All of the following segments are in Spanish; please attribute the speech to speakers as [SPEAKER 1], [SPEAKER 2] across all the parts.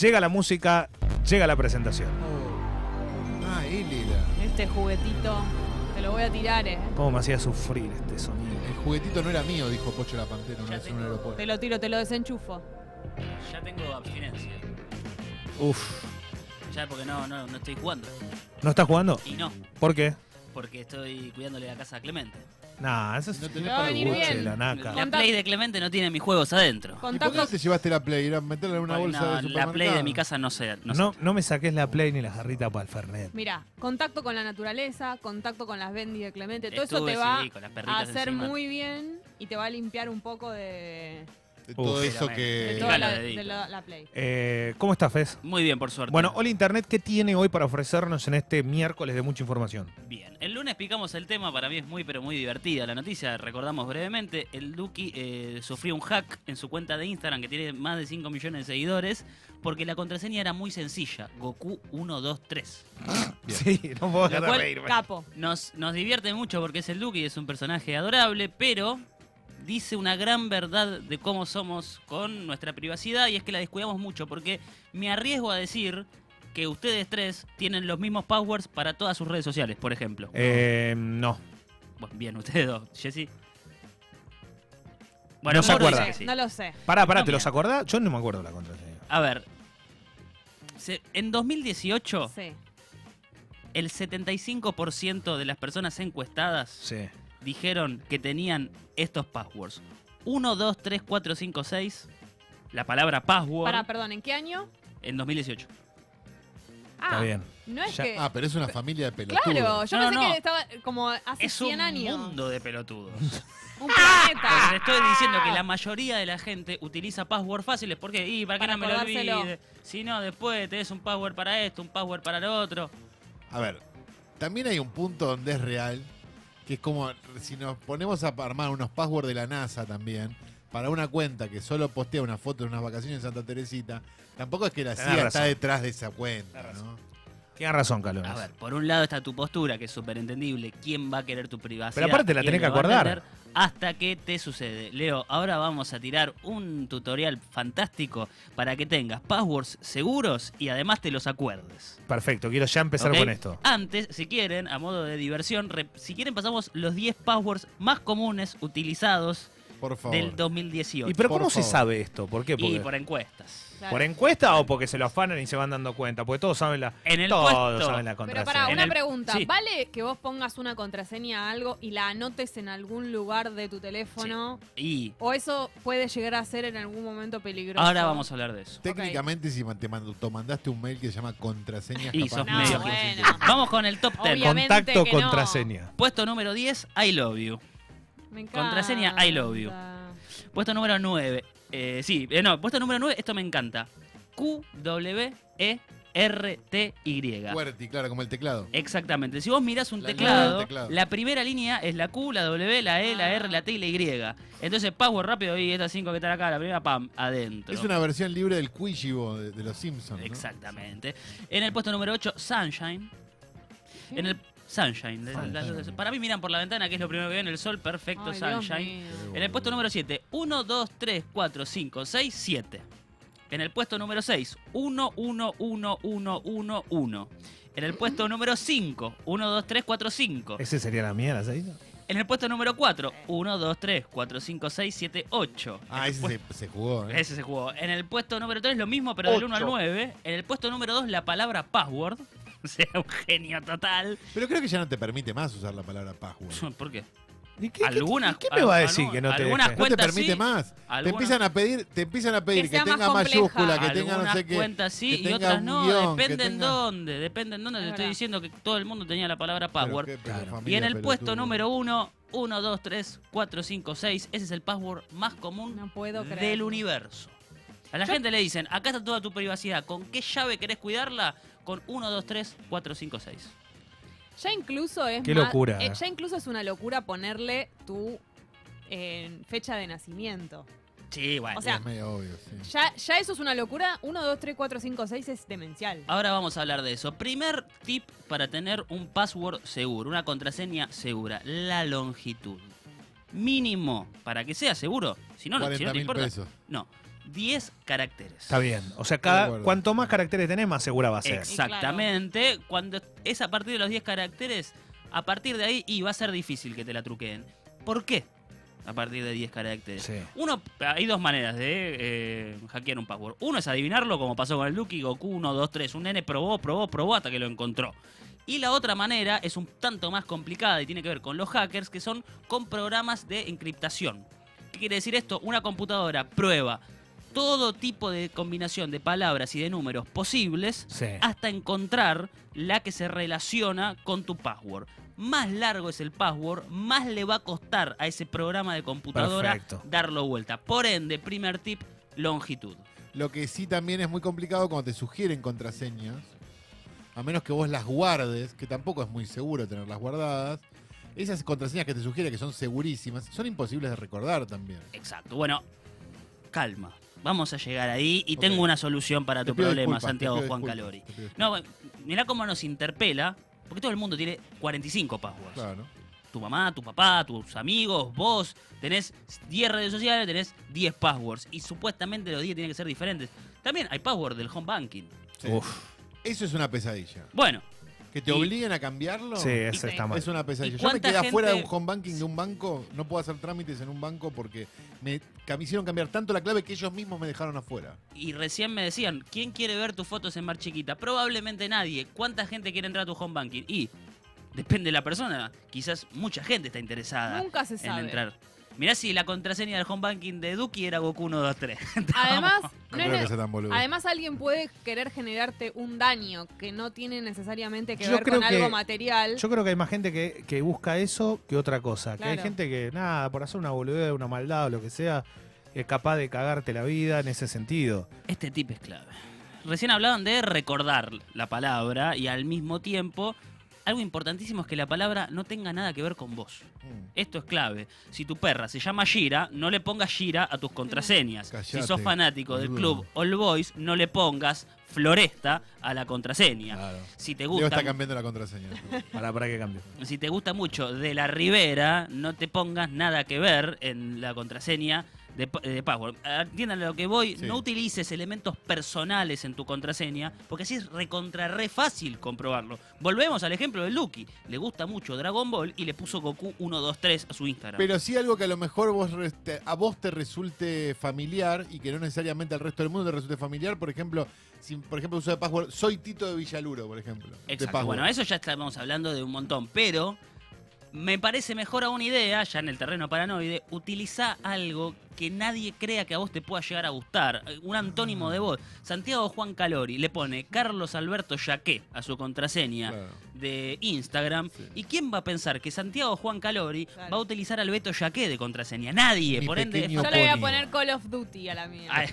[SPEAKER 1] Llega la música, llega la presentación.
[SPEAKER 2] Oh. Ah, Elida.
[SPEAKER 3] Este juguetito, te lo voy a tirar, eh.
[SPEAKER 1] ¿Cómo me hacía sufrir este sonido?
[SPEAKER 2] El juguetito no era mío, dijo Pocho la Pantera una
[SPEAKER 4] Ya
[SPEAKER 2] vez en un aeropuerto.
[SPEAKER 3] Te lo tiro, te lo desenchufo.
[SPEAKER 4] Ya tengo abstinencia.
[SPEAKER 1] Uf.
[SPEAKER 4] Ya porque no, no, no estoy jugando.
[SPEAKER 1] ¿No estás jugando?
[SPEAKER 4] Y no,
[SPEAKER 1] ¿Por qué?
[SPEAKER 4] porque estoy cuidándole la casa a Clemente.
[SPEAKER 1] Nah, eso es
[SPEAKER 2] No tenés para
[SPEAKER 3] venir bien.
[SPEAKER 1] la naca.
[SPEAKER 4] La Play de Clemente no tiene mis juegos adentro.
[SPEAKER 2] ¿Y por qué
[SPEAKER 3] Contacto,
[SPEAKER 2] no te llevaste la Play? ¿Ir a meterla en una
[SPEAKER 4] Porque
[SPEAKER 2] bolsa
[SPEAKER 4] no,
[SPEAKER 2] de
[SPEAKER 4] la? Play de mi casa no sé. No,
[SPEAKER 1] No,
[SPEAKER 4] sé.
[SPEAKER 1] no me saques la play ni la jarrita para el Fernet.
[SPEAKER 3] mira, contacto con la naturaleza, contacto con las bendy de Clemente, todo eso te va
[SPEAKER 4] sí,
[SPEAKER 3] a hacer
[SPEAKER 4] encima.
[SPEAKER 3] muy bien y te va a limpiar un poco de,
[SPEAKER 2] De todo
[SPEAKER 1] Uf.
[SPEAKER 2] eso
[SPEAKER 3] de
[SPEAKER 2] que...
[SPEAKER 3] toda la, de la- la Play.
[SPEAKER 1] Eh, ¿Cómo estás, Fez?
[SPEAKER 4] Muy bien, por suerte.
[SPEAKER 1] Bueno, hola Internet, ¿qué tiene hoy para ofrecernos en este miércoles de mucha información?
[SPEAKER 4] Bien, el lunes picamos el tema, para mí es muy pero muy divertida la noticia, recordamos brevemente, el Duki eh, sufrió un hack en su cuenta de Instagram que tiene más de 5 millones de seguidores porque la contraseña era muy sencilla, Goku 123.
[SPEAKER 2] Bien.
[SPEAKER 1] Sí, no puedo dejar de reírme.
[SPEAKER 3] Capo.
[SPEAKER 4] Nos, nos divierte mucho porque es el Duki y es un personaje adorable, pero dice una gran verdad de cómo somos con nuestra privacidad y es que la descuidamos mucho porque me arriesgo a decir que ustedes tres tienen los mismos passwords para todas sus redes sociales, por ejemplo.
[SPEAKER 1] Eh, no.
[SPEAKER 4] Bueno, bien, ustedes dos. Jessy.
[SPEAKER 1] No se acuerda.
[SPEAKER 4] dice que sí.
[SPEAKER 3] No lo sé.
[SPEAKER 1] Pará, pará,
[SPEAKER 4] No,
[SPEAKER 1] ¿te los acordás? Yo no me acuerdo la contraseña.
[SPEAKER 4] A ver. se- en 2018,
[SPEAKER 3] Sí.
[SPEAKER 4] el 75% de las personas encuestadas
[SPEAKER 1] Sí.
[SPEAKER 4] Dijeron que tenían estos passwords. 1, 2, 3, 4, 5, 6. La palabra password
[SPEAKER 3] Para, perdón, ¿en qué año?
[SPEAKER 4] en 2018.
[SPEAKER 3] Ah,
[SPEAKER 1] Está bien.
[SPEAKER 3] no es
[SPEAKER 1] Ya-
[SPEAKER 3] que...
[SPEAKER 2] Ah, pero es una familia de pelotudos.
[SPEAKER 3] Claro, yo
[SPEAKER 4] No,
[SPEAKER 3] pensé
[SPEAKER 4] no.
[SPEAKER 3] que estaba como hace
[SPEAKER 4] Es
[SPEAKER 3] 100
[SPEAKER 4] un
[SPEAKER 3] años.
[SPEAKER 4] mundo de pelotudos.
[SPEAKER 3] Un planeta.
[SPEAKER 4] estoy diciendo que la mayoría de la gente utiliza password fáciles. ¿Por qué? Y para que
[SPEAKER 3] Para
[SPEAKER 4] no me lo
[SPEAKER 3] acordárselo.
[SPEAKER 4] olvide. Si no, después tenés un password para esto, un password para lo otro.
[SPEAKER 2] A ver, también hay un punto donde es real, que es como si nos ponemos a armar unos passwords de la NASA también, para una cuenta que solo postea una foto de unas vacaciones en Santa Teresita, tampoco es que la
[SPEAKER 1] Tenés
[SPEAKER 2] CIA
[SPEAKER 1] razón.
[SPEAKER 2] está detrás de esa cuenta, ¿no?
[SPEAKER 1] Tienes razón, Calones.
[SPEAKER 4] A ver, por un lado está tu postura, que es súper entendible. ¿Quién va a querer tu privacidad?
[SPEAKER 1] Pero aparte la
[SPEAKER 4] ¿Quién
[SPEAKER 1] tenés que
[SPEAKER 4] lo va a
[SPEAKER 1] acordar.
[SPEAKER 4] Hasta que te sucede. Leo, ahora vamos a tirar un tutorial fantástico para que tengas passwords seguros y además te los acuerdes.
[SPEAKER 1] Perfecto, quiero ya empezar con esto.
[SPEAKER 4] Antes, si quieren, a modo de diversión, re- si quieren pasamos los 10 passwords más comunes utilizados
[SPEAKER 2] Por favor.
[SPEAKER 4] del 2018.
[SPEAKER 1] ¿Y pero
[SPEAKER 2] por
[SPEAKER 1] cómo se sabe esto? ¿Por qué?
[SPEAKER 4] Y
[SPEAKER 1] Porque-
[SPEAKER 4] por encuestas.
[SPEAKER 3] Claro.
[SPEAKER 1] ¿Por encuesta o porque se lo afanan y se van dando cuenta? Porque todos saben la,
[SPEAKER 4] En el
[SPEAKER 1] todos
[SPEAKER 4] puesto-
[SPEAKER 1] saben la
[SPEAKER 3] Pero
[SPEAKER 1] contraseña.
[SPEAKER 3] para,
[SPEAKER 4] En
[SPEAKER 3] una
[SPEAKER 4] el-
[SPEAKER 3] pregunta.
[SPEAKER 4] sí.
[SPEAKER 3] ¿Vale que vos pongas una contraseña a algo y la anotes en algún lugar de tu teléfono?
[SPEAKER 4] Y
[SPEAKER 3] ¿O eso puede llegar a ser en algún momento peligroso?
[SPEAKER 4] ahora vamos a hablar de eso.
[SPEAKER 2] Técnicamente, si te mand- mandaste un mail que se llama contraseñas,
[SPEAKER 4] Y
[SPEAKER 2] capaz
[SPEAKER 4] sos
[SPEAKER 2] no
[SPEAKER 4] medio-
[SPEAKER 3] bueno.
[SPEAKER 4] Vamos con el top 10.
[SPEAKER 3] Obviamente
[SPEAKER 1] Contacto,
[SPEAKER 3] que no.
[SPEAKER 1] contraseña.
[SPEAKER 4] Puesto número 10, I love you.
[SPEAKER 3] Me encanta.
[SPEAKER 4] Contraseña, I love you. Puesto número 9. Eh, sí, eh, no, puesto número 9, esto me encanta. Q, W, E, R, T, Y.
[SPEAKER 2] Fuerte, claro, como el teclado.
[SPEAKER 4] Exactamente. Si vos mirás un
[SPEAKER 2] La línea
[SPEAKER 4] teclado,
[SPEAKER 2] del teclado.
[SPEAKER 4] la primera línea es la Q, la W, la E, la R, la T y la Y. Entonces, power rápido y estas cinco que están acá, la primera, pam, adentro.
[SPEAKER 2] Es una versión libre del Quijibo de, de los Simpsons. ¿no?
[SPEAKER 4] Exactamente. En el puesto número 8, Sunshine. En el Sunshine. de-
[SPEAKER 2] Sunshine.
[SPEAKER 4] las- para mí miran por la ventana, que es lo primero que ven, el sol, perfecto,
[SPEAKER 3] Ay,
[SPEAKER 4] Sunshine. En el puesto número 7, 1, 2, 3, 4, 5, 6, 7. En el puesto número 6, 1, 1, 1, 1, 1, 1. En el puesto número 5, 1, 2, 3, 4, 5.
[SPEAKER 1] ¿Ese sería la mía, la seis?
[SPEAKER 4] En el puesto número 4, 1, 2, 3, 4, 5, 6, 7, 8.
[SPEAKER 2] Ah, ese se, se jugó, ¿eh?
[SPEAKER 4] Ese se jugó. En el puesto número 3 lo mismo, pero del 1 al
[SPEAKER 1] Ocho.
[SPEAKER 4] 9. En el puesto número 2 la palabra password. O sea, un genio total.
[SPEAKER 2] Pero creo que ya no te permite más usar la palabra password.
[SPEAKER 4] ¿Por qué?
[SPEAKER 1] ¿Y qué, qué-
[SPEAKER 4] Algunas-
[SPEAKER 1] qué me va a decir que no te
[SPEAKER 4] algunas
[SPEAKER 1] deje?
[SPEAKER 2] No te
[SPEAKER 4] Cuentas
[SPEAKER 2] permite
[SPEAKER 4] sí,
[SPEAKER 2] más. Te empiezan a pedir, te empiezan a pedir
[SPEAKER 3] Que
[SPEAKER 2] que,
[SPEAKER 3] sea más
[SPEAKER 2] tenga mayúscula, que tenga no sé qué.
[SPEAKER 4] cuentas sí
[SPEAKER 2] que
[SPEAKER 4] y otras no.
[SPEAKER 2] guion,
[SPEAKER 4] depende en
[SPEAKER 2] tenga-
[SPEAKER 4] dónde. Depende en dónde. Te estoy diciendo que todo el mundo tenía la palabra
[SPEAKER 2] Pero
[SPEAKER 4] password.
[SPEAKER 2] qué- pero
[SPEAKER 1] Claro.
[SPEAKER 4] Y en el puesto número 1, 1, 2, 3, 4, 5, 6. Ese es el password más común
[SPEAKER 3] No puedo
[SPEAKER 4] del universo. A la
[SPEAKER 3] Yo-
[SPEAKER 4] gente le dicen, acá está toda tu privacidad. ¿Con qué llave querés cuidarla? Con 1, 2, 3, 4, 5, 6.
[SPEAKER 3] Ya incluso es
[SPEAKER 1] Qué
[SPEAKER 3] más-
[SPEAKER 1] locura,
[SPEAKER 3] eh, ya incluso es una locura ponerle tu eh, fecha de nacimiento.
[SPEAKER 4] Sí, bueno.
[SPEAKER 3] O sea,
[SPEAKER 2] Es medio obvio, sí.
[SPEAKER 3] Ya, ya eso es una locura. 1, 2, 3, 4, 5, 6 es demencial.
[SPEAKER 4] Ahora vamos a hablar de eso. Primer tip para tener un password seguro, una contraseña segura, la longitud. Mínimo, para que sea seguro, si no, no, si no
[SPEAKER 2] 40
[SPEAKER 4] te
[SPEAKER 2] mil
[SPEAKER 4] importa.
[SPEAKER 2] pesos.
[SPEAKER 4] No, 10 caracteres.
[SPEAKER 1] Está bien. O sea, cada, cuanto más caracteres tenés, más segura va a ser.
[SPEAKER 4] Exactamente. Cuando es a partir de los 10 caracteres, a partir de ahí, y va a ser difícil que te la truqueen. ¿Por qué? A partir de 10 caracteres.
[SPEAKER 1] Sí.
[SPEAKER 4] Uno, hay dos maneras de eh, hackear un password. Uno es adivinarlo, como pasó con el Duki, Goku 1, 2, 3. Un nene probó, probó, probó hasta que lo encontró. Y la otra manera es un tanto más complicada y tiene que ver con los hackers, que son con programas de encriptación. ¿Qué quiere decir esto? Una computadora prueba todo tipo de combinación de palabras y de números posibles
[SPEAKER 1] Sí.
[SPEAKER 4] hasta encontrar la que se relaciona con tu password. Más largo es el password, más le va a costar a ese programa de computadora
[SPEAKER 1] Perfecto.
[SPEAKER 4] darlo vuelta. Por ende, primer tip, longitud.
[SPEAKER 2] Lo que sí también es muy complicado cuando te sugieren contraseñas, a menos que vos las guardes, que tampoco es muy seguro tenerlas guardadas. Esas contraseñas que te sugiere que son segurísimas, son imposibles de recordar también.
[SPEAKER 4] Exacto. Bueno, calma. Vamos a llegar ahí y tengo una solución para
[SPEAKER 2] Te
[SPEAKER 4] tu problema, Santiago Juan Calori. No, mirá cómo nos interpela, porque todo el mundo tiene 45 passwords.
[SPEAKER 2] Claro.
[SPEAKER 4] tu mamá, tu papá, tus amigos, vos, tenés 10 redes sociales, tenés 10 passwords. Y supuestamente los 10 tienen que ser diferentes. También hay password del home banking.
[SPEAKER 2] Sí.
[SPEAKER 1] Uf.
[SPEAKER 2] Eso es una pesadilla.
[SPEAKER 4] Bueno,
[SPEAKER 2] Que te
[SPEAKER 4] Y-
[SPEAKER 2] obliguen a cambiarlo.
[SPEAKER 1] Sí, ese
[SPEAKER 3] Y-
[SPEAKER 1] está mal.
[SPEAKER 2] Es una pesadilla.
[SPEAKER 4] ¿Y
[SPEAKER 2] Yo me
[SPEAKER 4] cuánta
[SPEAKER 2] quedé afuera de un home banking de un banco, no puedo hacer trámites en un banco porque me, hicieron cambiar tanto la clave que ellos mismos me dejaron afuera.
[SPEAKER 4] y recién me decían, ¿quién quiere ver tus fotos en Mar Chiquita? Probablemente nadie. ¿Cuánta gente quiere entrar a tu home banking? Y depende de la persona. Quizás mucha gente está interesada
[SPEAKER 3] Nunca se
[SPEAKER 4] en
[SPEAKER 3] sabe.
[SPEAKER 4] entrar. Mirá si la contraseña del home banking de Duki era Goku 123.
[SPEAKER 3] Además,
[SPEAKER 2] No,
[SPEAKER 3] no
[SPEAKER 2] creo
[SPEAKER 3] es-
[SPEAKER 2] que sea tan boludo.
[SPEAKER 3] además alguien puede querer generarte un daño que no tiene necesariamente que
[SPEAKER 1] Yo
[SPEAKER 3] ver
[SPEAKER 1] creo
[SPEAKER 3] con
[SPEAKER 1] que-
[SPEAKER 3] algo material.
[SPEAKER 1] Yo creo que hay más gente que, que busca eso que otra cosa. Que hay
[SPEAKER 3] Claro.
[SPEAKER 1] gente que, nada, por hacer una boludez, una maldad o lo que sea, es capaz de cagarte la vida en ese sentido.
[SPEAKER 4] Este tip es clave. Recién hablaban de recordar la palabra y al mismo tiempo, algo importantísimo es que la palabra no tenga nada que ver con vos.
[SPEAKER 2] Mm.
[SPEAKER 4] Esto es clave. Si tu perra se llama Gira, no le pongas Gira a tus contraseñas. si sos fanático del club All Boys, no le pongas Floresta a la contraseña.
[SPEAKER 2] Claro.
[SPEAKER 4] Si te
[SPEAKER 2] Leo
[SPEAKER 4] gusta
[SPEAKER 2] está cambiando la contraseña.
[SPEAKER 1] Para, para que cambie.
[SPEAKER 4] si te gusta mucho de la Ribera, no te pongas nada que ver en la contraseña de, pa- de password. Entiendan a lo que voy,
[SPEAKER 2] Sí.
[SPEAKER 4] no utilices elementos personales en tu contraseña, porque así es recontra re fácil comprobarlo. Volvemos al ejemplo de Lucky. Le gusta mucho Dragon Ball y le puso Goku 123 a su Instagram.
[SPEAKER 2] Pero sí algo que a lo mejor vos a vos te resulte familiar y que no necesariamente al resto del mundo te resulte familiar. Por ejemplo, si por ejemplo uso de password, soy Tito de Villaluro, por ejemplo.
[SPEAKER 4] Exacto. Bueno, eso ya estamos hablando de un montón, pero me parece mejor a una idea, ya en el terreno paranoide, utiliza algo que nadie crea que a vos te pueda llegar a gustar. eh, Un antónimo de vos. Santiago Juan Calori le pone Carlos Alberto Yaqué a su contraseña
[SPEAKER 2] Claro.
[SPEAKER 4] de Instagram.
[SPEAKER 2] Sí.
[SPEAKER 4] ¿Y quién va a pensar que Santiago Juan Calori
[SPEAKER 3] Claro.
[SPEAKER 4] va a utilizar al Beto Yaqué de contraseña? Nadie.
[SPEAKER 2] Mi
[SPEAKER 4] Por ende,
[SPEAKER 3] Yo le voy a poner Call of Duty a la mía.
[SPEAKER 4] Es,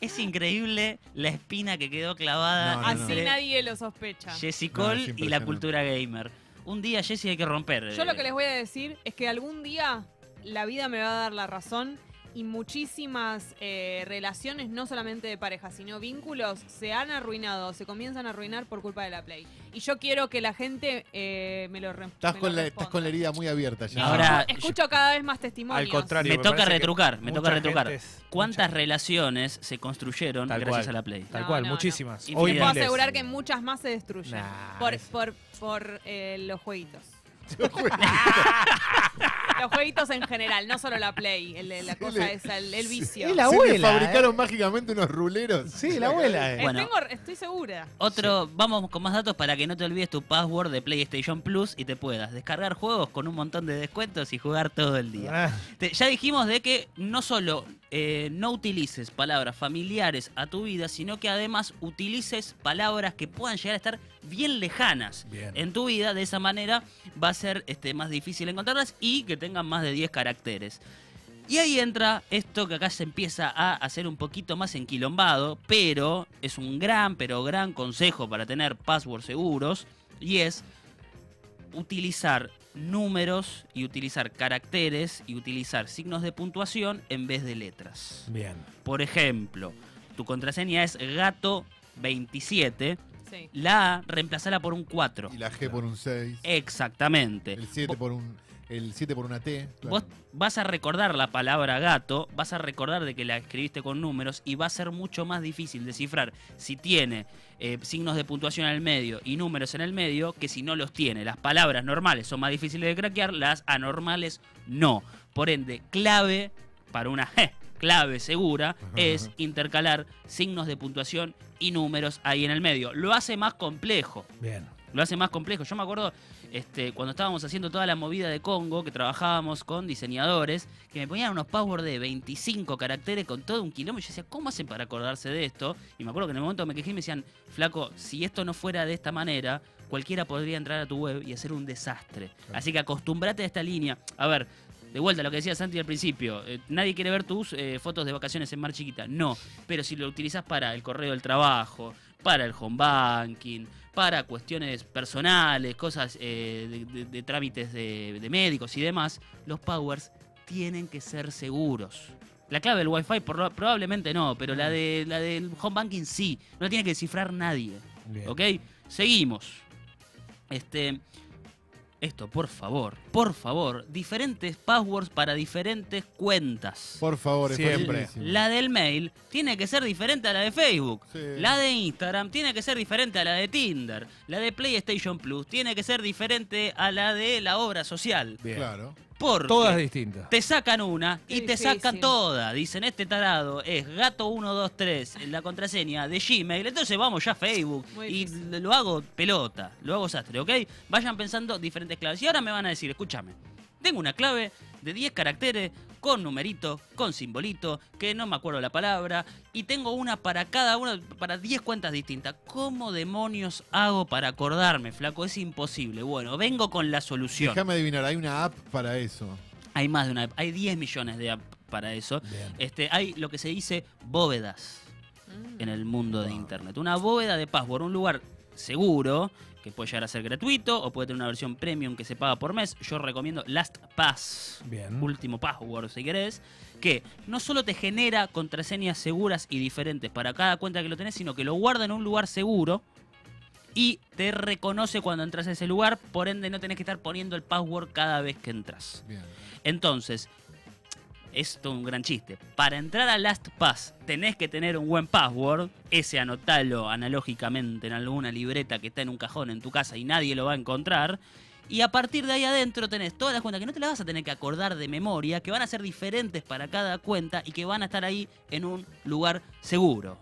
[SPEAKER 4] es increíble la espina que quedó clavada
[SPEAKER 2] No, no,
[SPEAKER 3] Así
[SPEAKER 2] no.
[SPEAKER 3] nadie lo sospecha.
[SPEAKER 4] Jessy
[SPEAKER 2] No,
[SPEAKER 4] Cole y la cultura gamer. Un día Jessy hay que romper.
[SPEAKER 3] Yo lo
[SPEAKER 4] eh,
[SPEAKER 3] que les voy a decir es que algún día la vida me va a dar la razón y muchísimas eh, relaciones, no solamente de pareja, sino vínculos, se han arruinado, se comienzan a arruinar por culpa de la Play. Y yo quiero que la gente eh, me lo re-
[SPEAKER 2] Estás
[SPEAKER 3] me
[SPEAKER 2] con,
[SPEAKER 3] lo
[SPEAKER 2] la, estás con la herida muy abierta ya.
[SPEAKER 4] Ahora-
[SPEAKER 3] Escucho cada vez más testimonios.
[SPEAKER 1] Al contrario.
[SPEAKER 4] Me toca retrucar, me toca retrucar.
[SPEAKER 1] es-
[SPEAKER 4] ¿Cuántas
[SPEAKER 1] mucha-
[SPEAKER 4] relaciones se construyeron
[SPEAKER 1] Tal
[SPEAKER 4] gracias
[SPEAKER 1] cual.
[SPEAKER 4] a la Play?
[SPEAKER 1] Tal
[SPEAKER 3] No,
[SPEAKER 1] cual,
[SPEAKER 3] no, no.
[SPEAKER 1] muchísimas.
[SPEAKER 4] Y
[SPEAKER 1] Hoy
[SPEAKER 3] Te puedo asegurar que muchas más se destruyen
[SPEAKER 1] Nah,
[SPEAKER 3] por,
[SPEAKER 1] es-
[SPEAKER 3] por, por eh, los jueguitos. los jueguitos en general, no solo la Play, el- la cosa
[SPEAKER 2] le-
[SPEAKER 3] esa, el, vicio.
[SPEAKER 1] Es la
[SPEAKER 2] Se le
[SPEAKER 1] abuela,
[SPEAKER 2] fabricaron
[SPEAKER 1] eh.
[SPEAKER 2] mágicamente unos ruleros.
[SPEAKER 1] Sí, la abuela. eh.
[SPEAKER 3] Eh,
[SPEAKER 4] Bueno.
[SPEAKER 3] tengo- estoy segura.
[SPEAKER 4] Otro, vamos con más datos para que no te olvides tu password de PlayStation Plus y te puedas descargar juegos con un montón de descuentos y jugar todo el día.
[SPEAKER 1] Ah,
[SPEAKER 4] Te- ya dijimos de que no solo eh, no utilices palabras familiares a tu vida, sino que además utilices palabras que puedan llegar a estar bien lejanas
[SPEAKER 1] Bien.
[SPEAKER 4] en tu vida. De esa manera va a ser este, más difícil encontrarlas y que tengan más de 10 caracteres. Y ahí entra esto que acá se empieza a hacer un poquito más enquilombado, pero es un gran, pero gran consejo para tener passwords seguros, y es utilizar números y utilizar caracteres y utilizar signos de puntuación en vez de letras.
[SPEAKER 1] Bien.
[SPEAKER 4] Por ejemplo, tu contraseña es gato27,
[SPEAKER 3] Sí.
[SPEAKER 4] la A reemplazala por un 4.
[SPEAKER 2] Y la G por un 6.
[SPEAKER 4] Exactamente.
[SPEAKER 2] El 7 por un el 7 por una T. claro.
[SPEAKER 4] Vos vas a recordar la palabra gato, vas a recordar de que la escribiste con números y va a ser mucho más difícil descifrar si tiene eh, signos de puntuación en el medio y números en el medio que si no los tiene. Las palabras normales son más difíciles de craquear, las anormales no. Por ende, clave para una je, clave segura es intercalar signos de puntuación y números ahí en el medio. Lo hace más complejo
[SPEAKER 1] Bien.
[SPEAKER 4] lo hace más complejo. Yo me acuerdo este, cuando estábamos haciendo toda la movida de Congo, que trabajábamos con diseñadores, que me ponían unos passwords de 25 caracteres con todo un kilómetro. Y yo decía, ¿cómo hacen para acordarse de esto? Y me acuerdo que en el momento me quejé y me decían, flaco, si esto no fuera de esta manera, cualquiera podría entrar a tu web y hacer un desastre. Así que acostumbrate a esta línea. A ver. De vuelta, lo que decía Santi al principio, eh, nadie quiere ver tus eh, fotos de vacaciones en Mar Chiquita. No, pero si lo utilizas para el correo del trabajo, para el home banking, para cuestiones personales, cosas eh, de, de- de trámites de, de médicos y demás, los powers tienen que ser seguros. La clave del Wi-Fi por- probablemente no, pero la, de, la del home banking sí. No la tiene que descifrar nadie.
[SPEAKER 1] Bien.
[SPEAKER 4] ¿Ok? Seguimos. Este. Esto, por favor, por favor, diferentes passwords para diferentes cuentas.
[SPEAKER 2] Por favor, es
[SPEAKER 1] Siempre.
[SPEAKER 2] facilísimo.
[SPEAKER 4] La del mail tiene que ser diferente a la de Facebook.
[SPEAKER 2] Sí.
[SPEAKER 4] La de Instagram tiene que ser diferente a la de Tinder. La de PlayStation Plus tiene que ser diferente a la de la obra social.
[SPEAKER 1] Bien.
[SPEAKER 2] Claro.
[SPEAKER 4] Porque
[SPEAKER 1] Todas distintas.
[SPEAKER 4] te sacan una y te sacan todas. Dicen, este tarado es gato123 en la contraseña de Gmail. Entonces vamos ya a Facebook
[SPEAKER 3] Muy
[SPEAKER 4] y
[SPEAKER 3] difícil.
[SPEAKER 4] lo hago pelota, lo hago sastre, ¿ok? Vayan pensando diferentes claves. Y ahora me van a decir, escúchame, tengo una clave de 10 caracteres con numerito, con simbolito, que no me acuerdo la palabra, y tengo una para cada una, para 10 cuentas distintas. ¿Cómo demonios hago para acordarme, flaco? Es imposible. Bueno, vengo con la solución.
[SPEAKER 2] Déjame adivinar, hay una app para eso.
[SPEAKER 4] Hay más de una, hay 10 millones de apps para eso.
[SPEAKER 1] Bien.
[SPEAKER 4] Este, hay lo que se dice bóvedas
[SPEAKER 3] Mm.
[SPEAKER 4] en el mundo de internet. Una bóveda de password, un lugar seguro que puede llegar a ser gratuito o puede tener una versión premium que se paga por mes. Yo recomiendo LastPass.
[SPEAKER 1] Bien.
[SPEAKER 4] Último password, si querés, que no solo te genera contraseñas seguras y diferentes para cada cuenta que lo tenés, sino que lo guarda en un lugar seguro y te reconoce cuando entras a ese lugar, por ende no tenés que estar poniendo el password cada vez que entras.
[SPEAKER 2] Bien.
[SPEAKER 4] Entonces, esto es un gran chiste. Para entrar a LastPass tenés que tener un buen password. Ese anotalo analógicamente en alguna libreta que está en un cajón en tu casa y nadie lo va a encontrar. Y a partir de ahí adentro tenés todas las cuentas que no te las vas a tener que acordar de memoria, que van a ser diferentes para cada cuenta y que van a estar ahí en un lugar seguro.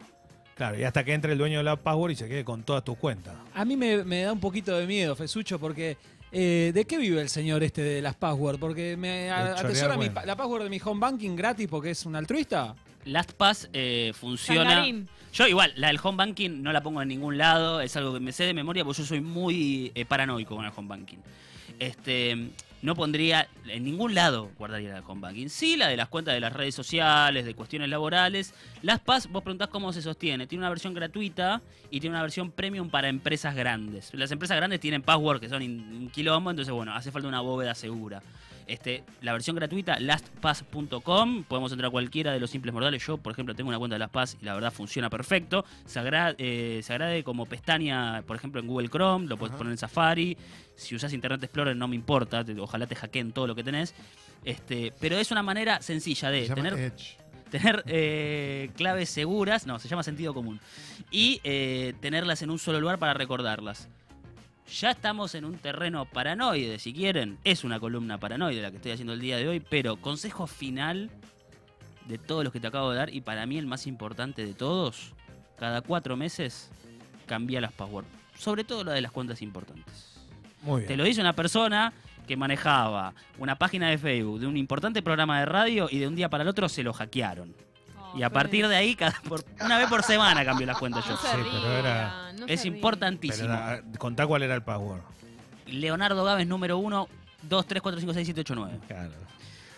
[SPEAKER 1] Claro, y hasta que entre el dueño de la password y se quede con todas tus cuentas.
[SPEAKER 5] A mí me, me da un poquito de miedo, Fesucho, porque eh, ¿de qué vive el señor este de las passwords? Porque me a-
[SPEAKER 1] chorear
[SPEAKER 5] atesora mi la password de mi home banking gratis porque es un altruista.
[SPEAKER 4] LastPass eh, funciona.
[SPEAKER 3] Sangarín.
[SPEAKER 4] Yo igual, la del home banking no la pongo en ningún lado, es algo que me sé de memoria porque yo soy muy eh, paranoico con el home banking. Este, no pondría en ningún lado guardaría la home banking. Sí, la de las cuentas de las redes sociales, de cuestiones laborales. Las PAS, vos preguntás cómo se sostiene. Tiene una versión gratuita y tiene una versión premium para empresas grandes. Las empresas grandes tienen password que son un quilombo, entonces bueno, hace falta una bóveda segura. Este, la versión gratuita, lastpass.com, podemos entrar a cualquiera de los simples mortales. Yo, por ejemplo, tengo una cuenta de LastPass y la verdad funciona perfecto. Se, agra- eh, se agrade como pestaña, por ejemplo, en Google Chrome, lo puedes poner en Safari. Si usas Internet Explorer no me importa, te- ojalá te hackeen todo lo que tenés. Este, pero es una manera sencilla de
[SPEAKER 2] Se llama
[SPEAKER 4] tener
[SPEAKER 2] Edge.
[SPEAKER 4] tener eh, claves seguras, no, se llama sentido común, y eh, tenerlas en un solo lugar para recordarlas. Ya estamos en un terreno paranoide, si quieren. Es una columna paranoide la que estoy haciendo el día de hoy, pero consejo final de todos los que te acabo de dar, y para mí el más importante de todos, cada cuatro meses cambia las passwords. Sobre todo la de las cuentas importantes.
[SPEAKER 1] Muy bien.
[SPEAKER 4] Te lo dice una persona que manejaba una página de Facebook de un importante programa de radio y de un día para el otro se lo hackearon. Y a partir de ahí, cada- por- una vez por semana cambió las cuentas yo.
[SPEAKER 3] No se
[SPEAKER 1] Sí, pero era-
[SPEAKER 3] no
[SPEAKER 4] Es importantísimo.
[SPEAKER 1] Pero, ah, contá cuál era el password.
[SPEAKER 4] Leonardo Gávez, número uno, 2, 3, 4, 5, 6, 7, 8, 9.
[SPEAKER 1] Claro.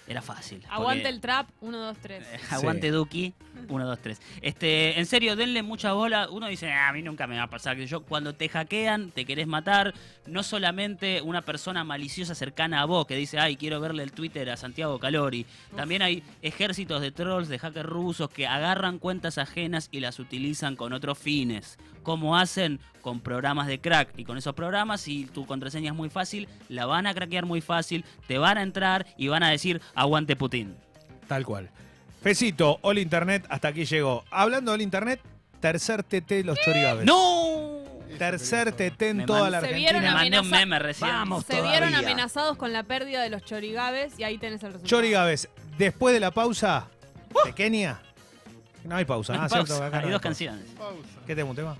[SPEAKER 4] Era fácil.
[SPEAKER 3] Aguante
[SPEAKER 4] porque-
[SPEAKER 3] el trap, 1, 2, 3.
[SPEAKER 4] Eh, Aguante Duki, 1, 2, 3. Este, en serio, denle mucha bola. Uno dice, "Ah, a mí nunca me va a pasar que yo cuando te hackean, te querés matar, no solamente una persona maliciosa cercana a vos que dice, ay, quiero verle el Twitter a Santiago Calori. También hay ejércitos de trolls, de hackers rusos que agarran cuentas ajenas y las utilizan con otros fines. ¿Cómo hacen? Con programas de crack. Y con esos programas, si tu contraseña es muy fácil, la van a craquear muy fácil, te van a entrar y van a decir, aguante Putin.
[SPEAKER 1] Tal cual. Fecito, All Internet, hasta aquí llegó. Hablando de All Internet, tercer TT de los chorigabes.
[SPEAKER 4] ¡No!
[SPEAKER 1] Tercer TT en
[SPEAKER 4] Me
[SPEAKER 1] toda la
[SPEAKER 3] Se
[SPEAKER 1] Argentina.
[SPEAKER 3] vieron
[SPEAKER 4] Me mandé un
[SPEAKER 3] amenaza-
[SPEAKER 4] meme recién.
[SPEAKER 5] Vamos.
[SPEAKER 3] Se vieron
[SPEAKER 5] todavía.
[SPEAKER 3] amenazados con la pérdida de los chorigabes y ahí tenés el resultado.
[SPEAKER 1] Chorigabes, después de la pausa pequeña. No hay pausa,
[SPEAKER 4] No hay
[SPEAKER 1] ah, cierto,
[SPEAKER 4] pausa,
[SPEAKER 1] acá no hay
[SPEAKER 4] dos
[SPEAKER 1] pausa.
[SPEAKER 4] canciones.
[SPEAKER 2] Pausa.
[SPEAKER 1] ¿Qué tengo un tema?